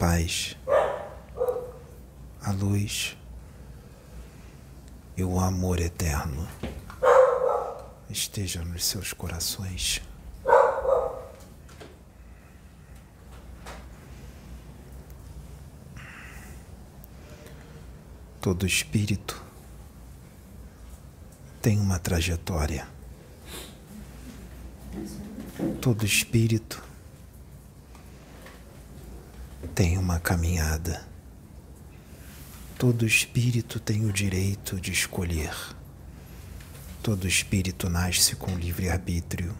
paz, a luz e o amor eterno esteja nos seus corações. Todo espírito tem uma trajetória. Todo espírito tem uma caminhada. Todo espírito tem o direito de escolher. Todo espírito nasce com livre-arbítrio.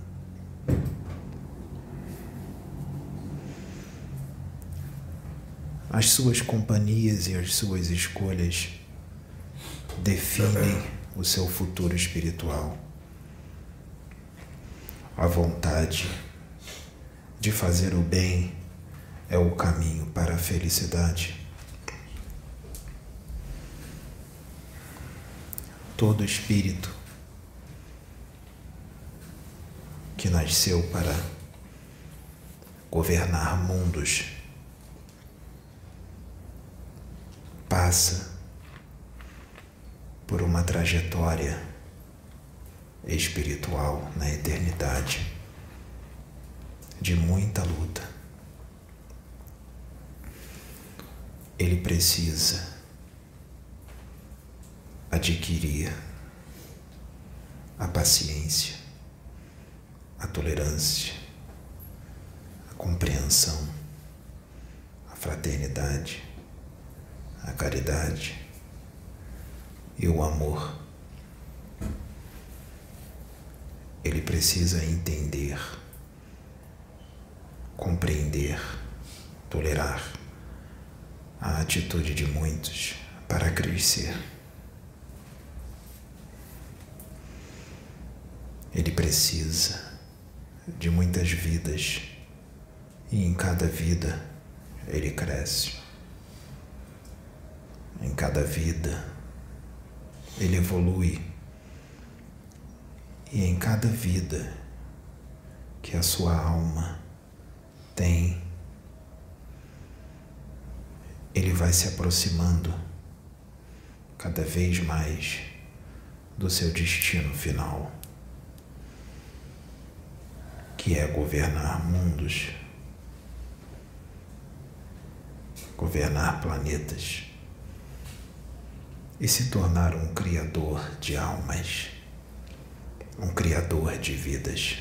As suas companhias e as suas escolhas definem o seu futuro espiritual. A vontade de fazer o bem é o caminho para a felicidade. Todo espírito que nasceu para governar mundos passa por uma trajetória espiritual na eternidade de muita luta. Ele precisa adquirir a paciência, a tolerância, a compreensão, a fraternidade, a caridade e o amor. Ele precisa entender, compreender, tolerar a atitude de muitos para crescer. Ele precisa de muitas vidas e em cada vida ele cresce. Em cada vida ele evolui. E em cada vida que a sua alma tem, ele vai se aproximando cada vez mais do seu destino final, que é governar mundos, governar planetas e se tornar um criador de almas, um criador de vidas.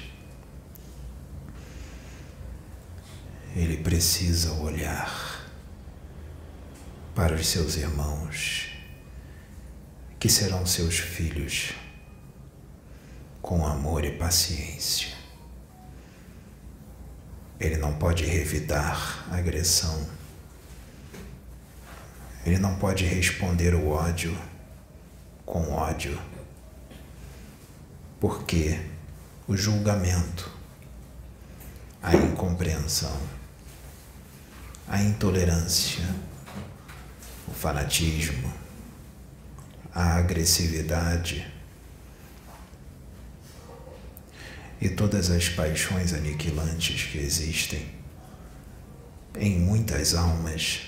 Ele precisa olhar para os seus irmãos, que serão seus filhos, com amor e paciência. Ele não pode revidar agressão ele não pode responder o ódio com ódio, porque o julgamento, a incompreensão, a intolerância, o fanatismo, a agressividade e todas as paixões aniquilantes que existem em muitas almas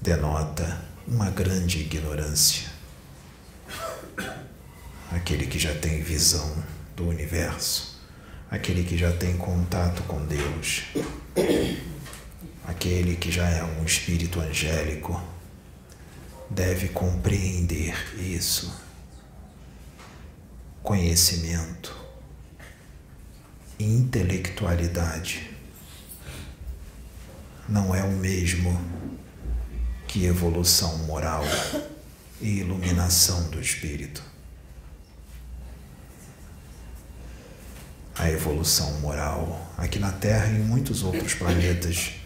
denota uma grande ignorância. Aquele que já tem visão do universo, aquele que já tem contato com Deus, aquele que já é um espírito angélico, deve compreender isso. Conhecimento, intelectualidade não é o mesmo que evolução moral e iluminação do espírito. A evolução moral aqui na Terra e em muitos outros planetas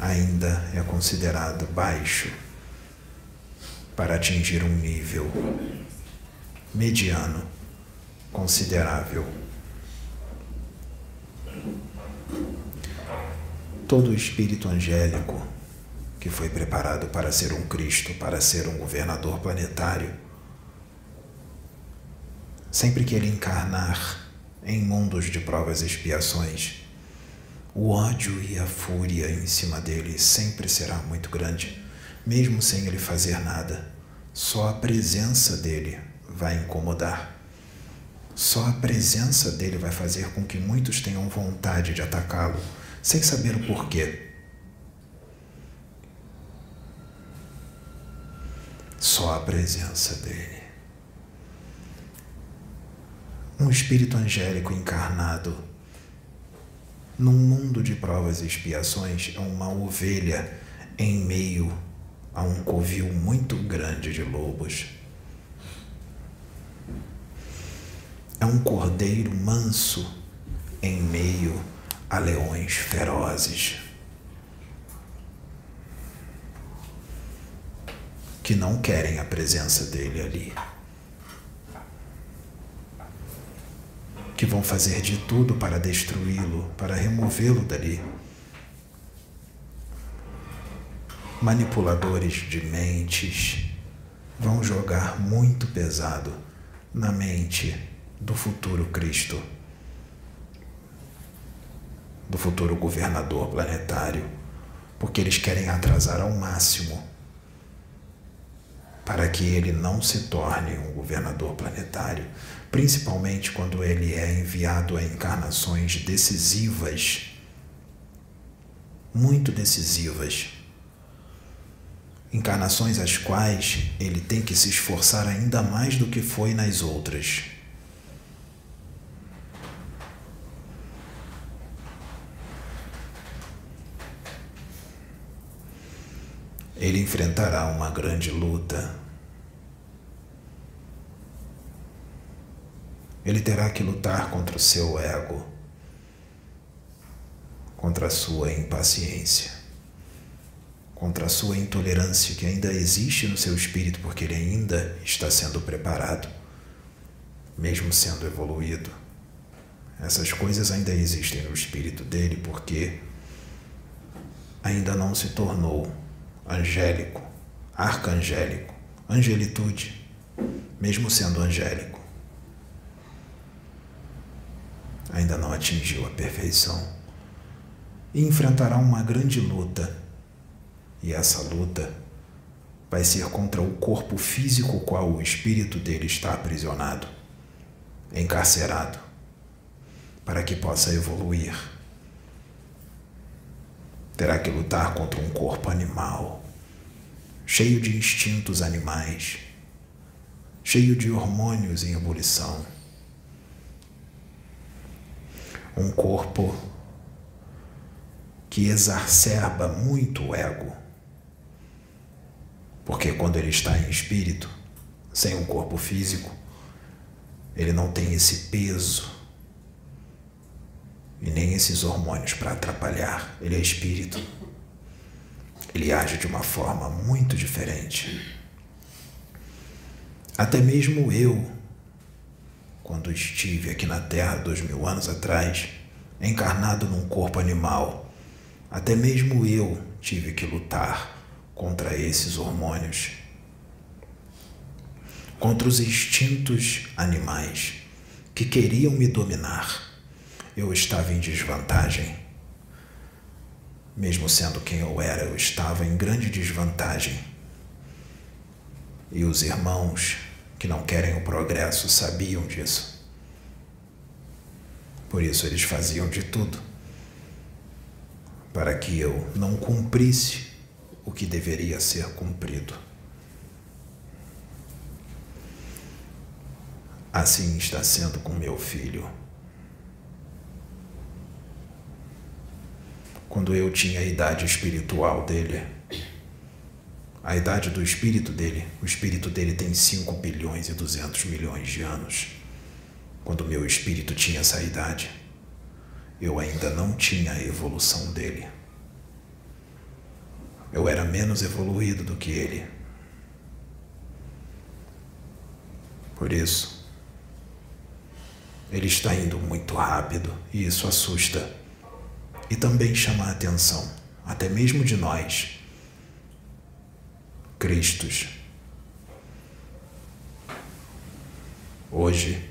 ainda é considerado baixo para atingir um nível mediano considerável. todo espírito angélico que foi preparado para ser um Cristo, para ser um governador planetário, sempre que ele encarnar em mundos de provas e expiações, o ódio e a fúria em cima dele sempre será muito grande, mesmo sem ele fazer nada. Só a presença dele vai incomodar. Só a presença dele vai fazer com que muitos tenham vontade de atacá-lo, sem saber o porquê. Só a presença dele. Um espírito angélico encarnado num mundo de provas e expiações é uma ovelha em meio a um covil muito grande de lobos. É um cordeiro manso em meio a leões ferozes. Que não querem a presença dele ali. Que vão fazer de tudo para destruí-lo, para removê-lo dali. Manipuladores de mentes vão jogar muito pesado na mente do futuro Cristo, do futuro governador planetário, porque eles querem atrasar ao máximo para que ele não se torne um governador planetário, principalmente quando ele é enviado a encarnações decisivas, muito decisivas. Encarnações às quais ele tem que se esforçar ainda mais do que foi nas outras. Ele enfrentará uma grande luta Ele terá que lutar contra o seu ego, contra a sua impaciência, contra a sua intolerância que ainda existe no seu espírito, porque ele ainda está sendo preparado, mesmo sendo evoluído. Essas coisas ainda existem no espírito dele porque ainda não se tornou angélico, arcangélico, angelitude, mesmo sendo angélico ainda não atingiu a perfeição e enfrentará uma grande luta. E essa luta vai ser contra o corpo físico qual o espírito dele está aprisionado, encarcerado, para que possa evoluir. Terá que lutar contra um corpo animal, cheio de instintos animais, cheio de hormônios em ebulição um corpo que exacerba muito o ego. Porque quando ele está em espírito, sem um corpo físico, ele não tem esse peso e nem esses hormônios para atrapalhar. Ele é espírito. Ele age de uma forma muito diferente. Até mesmo eu, quando estive aqui na Terra dois mil anos atrás, encarnado num corpo animal. Até mesmo eu tive que lutar contra esses hormônios, contra os instintos animais que queriam me dominar. Eu estava em desvantagem. Mesmo sendo quem eu era, eu estava em grande desvantagem. E os irmãos que não querem o progresso sabiam disso. Por isso eles faziam de tudo para que eu não cumprisse o que deveria ser cumprido. Assim está sendo com meu filho. Quando eu tinha a idade espiritual dele, a idade do espírito dele. O espírito dele tem 5 bilhões e 200 milhões de anos. Quando meu espírito tinha essa idade, eu ainda não tinha a evolução dele. Eu era menos evoluído do que ele. Por isso, ele está indo muito rápido e isso assusta e também chama a atenção, até mesmo de nós Cristos. Hoje,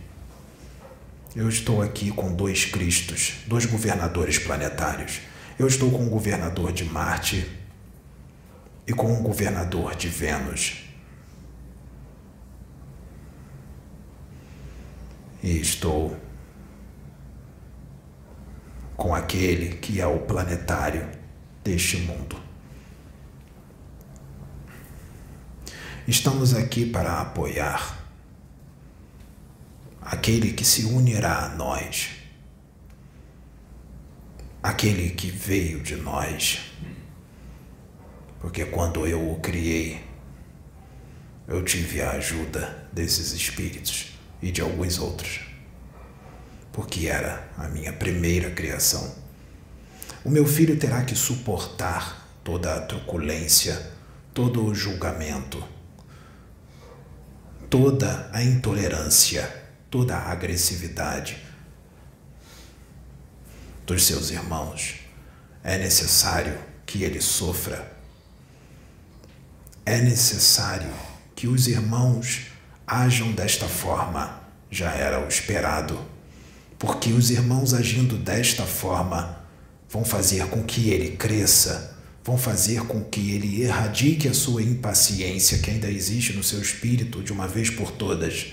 Eu estou aqui com dois Cristos, dois governadores planetários. Eu estou com um governador de Marte e com um governador de Vênus. E estou com aquele que é o planetário deste mundo. Estamos aqui para apoiar aquele que se unirá a nós, aquele que veio de nós. Porque quando eu o criei, eu tive a ajuda desses espíritos e de alguns outros, porque era a minha primeira criação. O meu filho terá que suportar toda a truculência, todo o julgamento toda a intolerância, toda a agressividade dos seus irmãos. É necessário que ele sofra. É necessário que os irmãos ajam desta forma. Já era o esperado, porque os irmãos agindo desta forma vão fazer com que ele cresça vão fazer com que ele erradique a sua impaciência que ainda existe no seu espírito de uma vez por todas.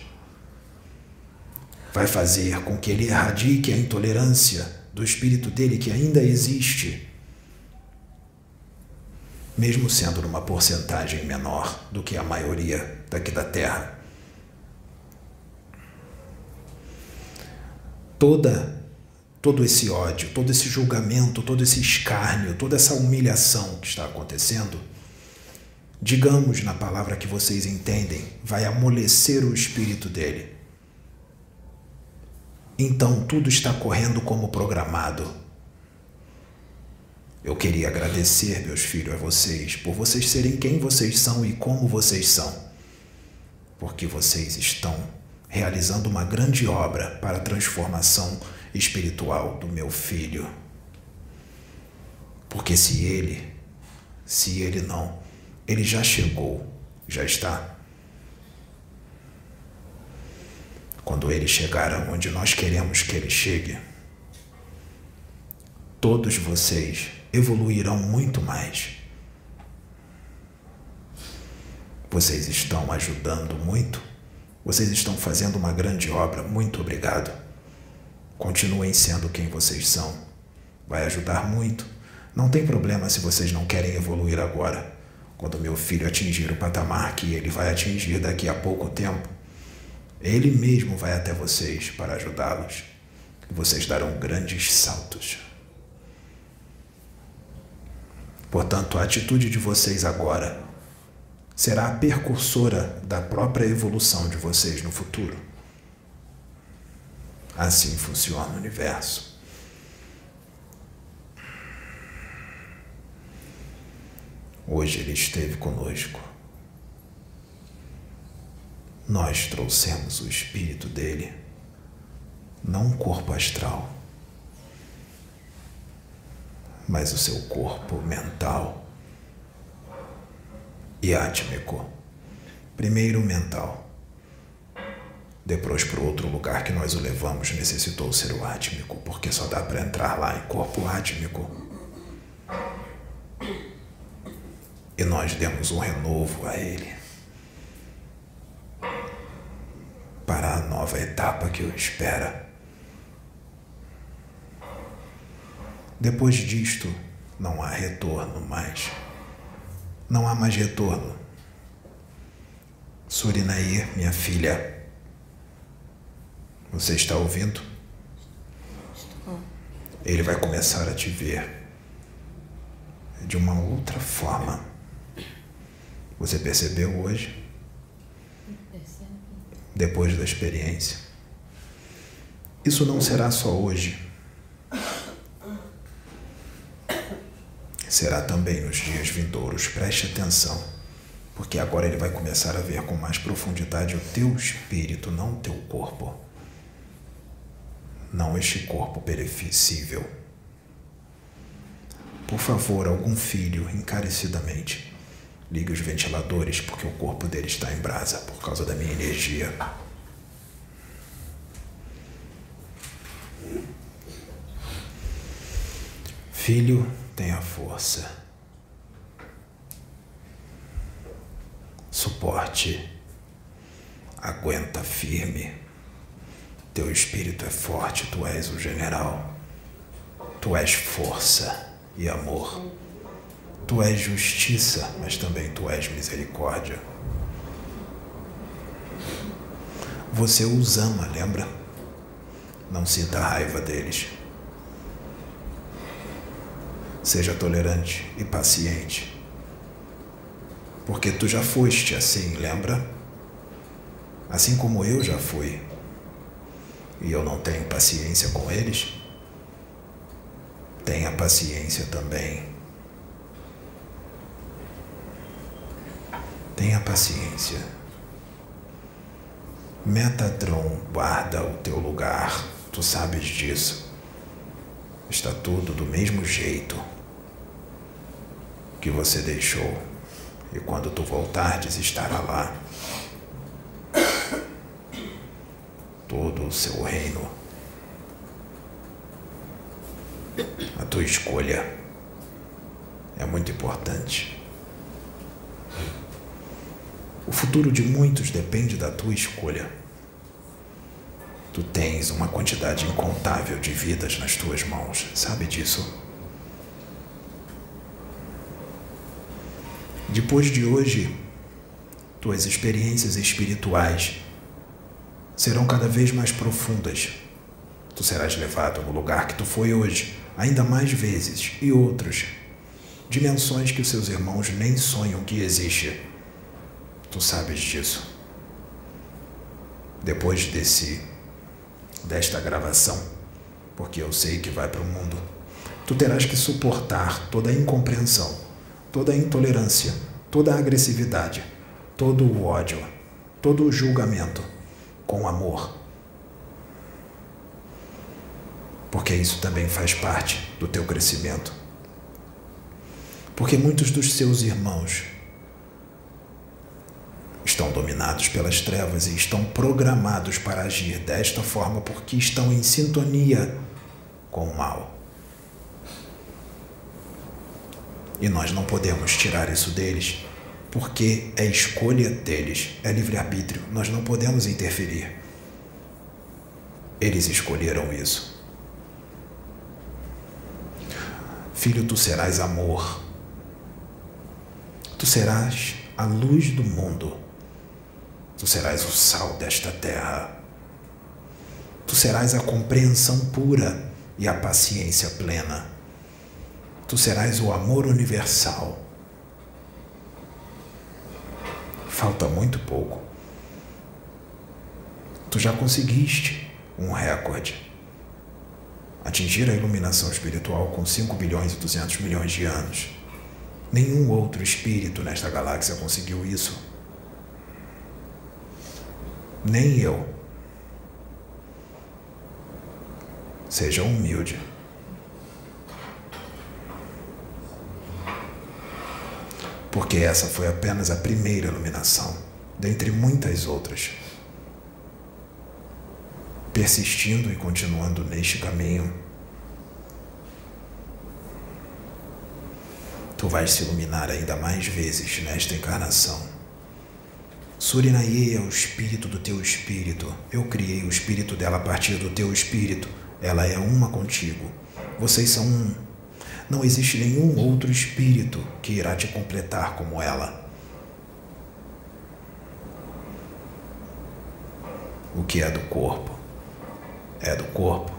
Vai fazer com que ele erradique a intolerância do espírito dele que ainda existe, mesmo sendo numa porcentagem menor do que a maioria daqui da Terra. Toda todo esse ódio, todo esse julgamento, todo esse escárnio, toda essa humilhação que está acontecendo, digamos na palavra que vocês entendem, vai amolecer o espírito dele. Então tudo está correndo como programado. Eu queria agradecer, meus filhos, a vocês, por vocês serem quem vocês são e como vocês são, porque vocês estão realizando uma grande obra para a transformação espiritual do meu filho. Porque se ele, se ele não, ele já chegou, já está. Quando ele chegar aonde nós queremos que ele chegue, todos vocês evoluirão muito mais. Vocês estão ajudando muito, vocês estão fazendo uma grande obra, muito obrigado. Continuem sendo quem vocês são. Vai ajudar muito. Não tem problema se vocês não querem evoluir agora. Quando meu filho atingir o patamar que ele vai atingir daqui a pouco tempo, ele mesmo vai até vocês para ajudá-los. Vocês darão grandes saltos. Portanto, a atitude de vocês agora será a percursora da própria evolução de vocês no futuro. Assim funciona o universo. Hoje ele esteve conosco. Nós trouxemos o espírito dele, não um corpo astral, mas o seu corpo mental e átmico. Primeiro mental depois, para outro lugar que nós o levamos, necessitou ser o átmico, porque só dá para entrar lá em corpo átmico. E nós demos um renovo a ele para a nova etapa que o espera. Depois disto, não há retorno mais. Não há mais retorno. Surinair, minha filha, você está ouvindo? Ele vai começar a te ver de uma outra forma. Você percebeu hoje? Depois da experiência. Isso não será só hoje. será também nos dias vindouros. Preste atenção, porque agora ele vai começar a ver com mais profundidade o teu espírito, não o teu corpo. Não este corpo perecível. Por favor, algum filho, encarecidamente, ligue os ventiladores porque o corpo dele está em brasa por causa da minha energia. Filho, tenha força. Suporte. Aguenta firme. Teu espírito é forte, tu és o general. Tu és força e amor. Tu és justiça, mas também tu és misericórdia. Você os ama, lembra? Não sinta raiva deles. Seja tolerante e paciente. Porque tu já foste assim, lembra? Assim como eu já fui. E eu não tenho paciência com eles. Tenha paciência também. Tenha paciência. Metatron guarda o teu lugar, tu sabes disso. Está tudo do mesmo jeito que você deixou, e quando tu voltares estará lá. Todo o seu reino A tua escolha é muito importante. O futuro de muitos depende da tua escolha. Tu tens uma quantidade incontável de vidas nas tuas mãos, sabe disso? Depois de hoje, tuas experiências espirituais serão cada vez mais profundas. Tu serás levado no lugar que tu foi hoje ainda mais vezes e outros, dimensões que os seus irmãos nem sonham que existe. Tu sabes disso. Depois desse desta gravação, porque eu sei que vai para o mundo, tu terás que suportar toda a incompreensão, toda a intolerância, toda a agressividade, todo o ódio, todo o julgamento com amor porque isso também faz parte do teu crescimento. Porque muitos dos seus irmãos estão dominados pelas trevas e estão programados para agir desta forma porque estão em sintonia com o mal. E nós não podemos tirar isso deles, porque é escolha deles, é livre-arbítrio, nós não podemos interferir. Eles escolheram isso. Filho, tu serás amor. Tu serás a luz do mundo. Tu serás o sal desta terra. Tu serás a compreensão pura e a paciência plena. Tu serás o amor universal. Falta muito pouco. Tu já conseguiste um recorde atingir a iluminação espiritual com 5 bilhões e 200 milhões de anos. Nenhum outro espírito nesta galáxia conseguiu isso. Nem eu. Seja humilde. Porque essa foi apenas a primeira iluminação, dentre muitas outras persistindo e continuando neste caminho, tu vais se iluminar ainda mais vezes nesta encarnação. Surinaye é o espírito do teu espírito. Eu criei o espírito dela a partir do teu espírito. Ela é uma contigo. Vocês são um. Não existe nenhum outro espírito que irá te completar como ela. O que é do corpo é do corpo.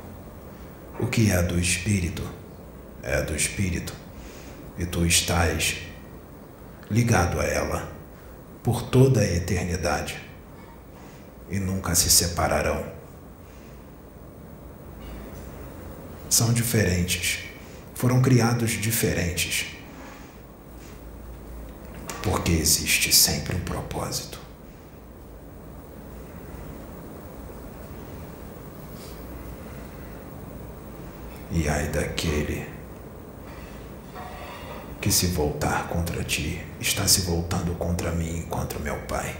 O que é do espírito é do espírito. E tu estás ligado a ela por toda a eternidade e nunca se separarão. São diferentes, foram criados diferentes, porque existe sempre um propósito. E ai daquele que se voltar contra ti, está se voltando contra mim e contra meu Pai.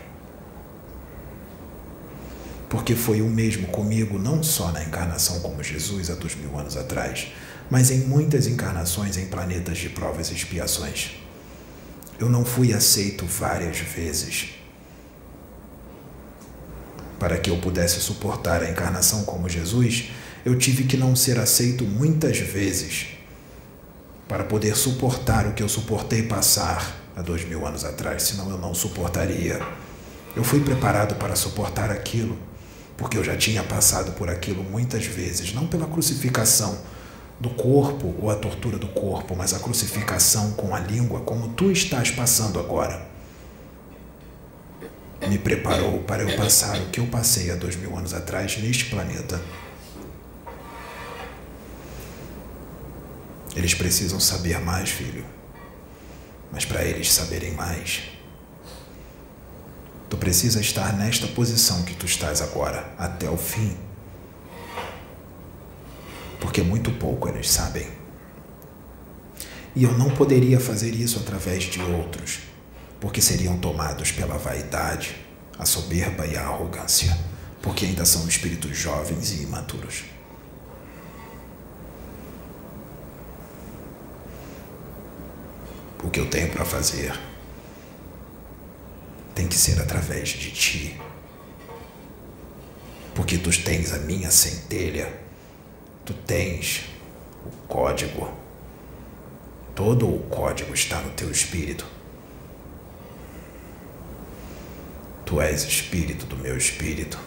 Porque foi o mesmo comigo, não só na encarnação como Jesus há dois mil anos atrás, mas em muitas encarnações em planetas de provas e expiações. Eu não fui aceito várias vezes para que eu pudesse suportar a encarnação como Jesus, eu tive que não ser aceito muitas vezes para poder suportar o que eu suportei passar há dois mil anos atrás, senão eu não suportaria. Eu fui preparado para suportar aquilo, porque eu já tinha passado por aquilo muitas vezes, não pela crucificação do corpo ou a tortura do corpo, mas a crucificação com a língua, como tu estás passando agora me preparou para eu passar o que eu passei há dois mil anos atrás neste planeta. Eles precisam saber mais, filho. Mas para eles saberem mais, tu precisa estar nesta posição que tu estás agora, até o fim. Porque muito pouco eles sabem. E eu não poderia fazer isso através de outros porque seriam tomados pela vaidade, a soberba e a arrogância, porque ainda são espíritos jovens e imaturos. O que eu tenho para fazer tem que ser através de ti. Porque tu tens a minha centelha, tu tens o código. Todo o código está no teu espírito. Tu és espírito do meu espírito.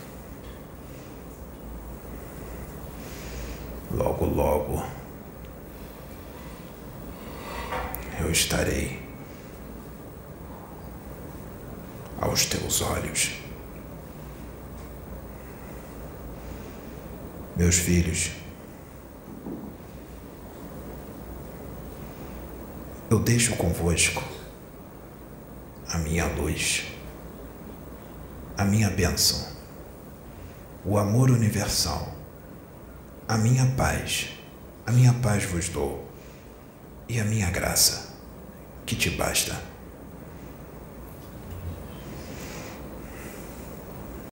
Logo, logo eu estarei aos teus olhos. Meus filhos, eu deixo convosco a minha luz a minha bênção, o amor universal, a minha paz, a minha paz vos dou, e a minha graça, que te basta.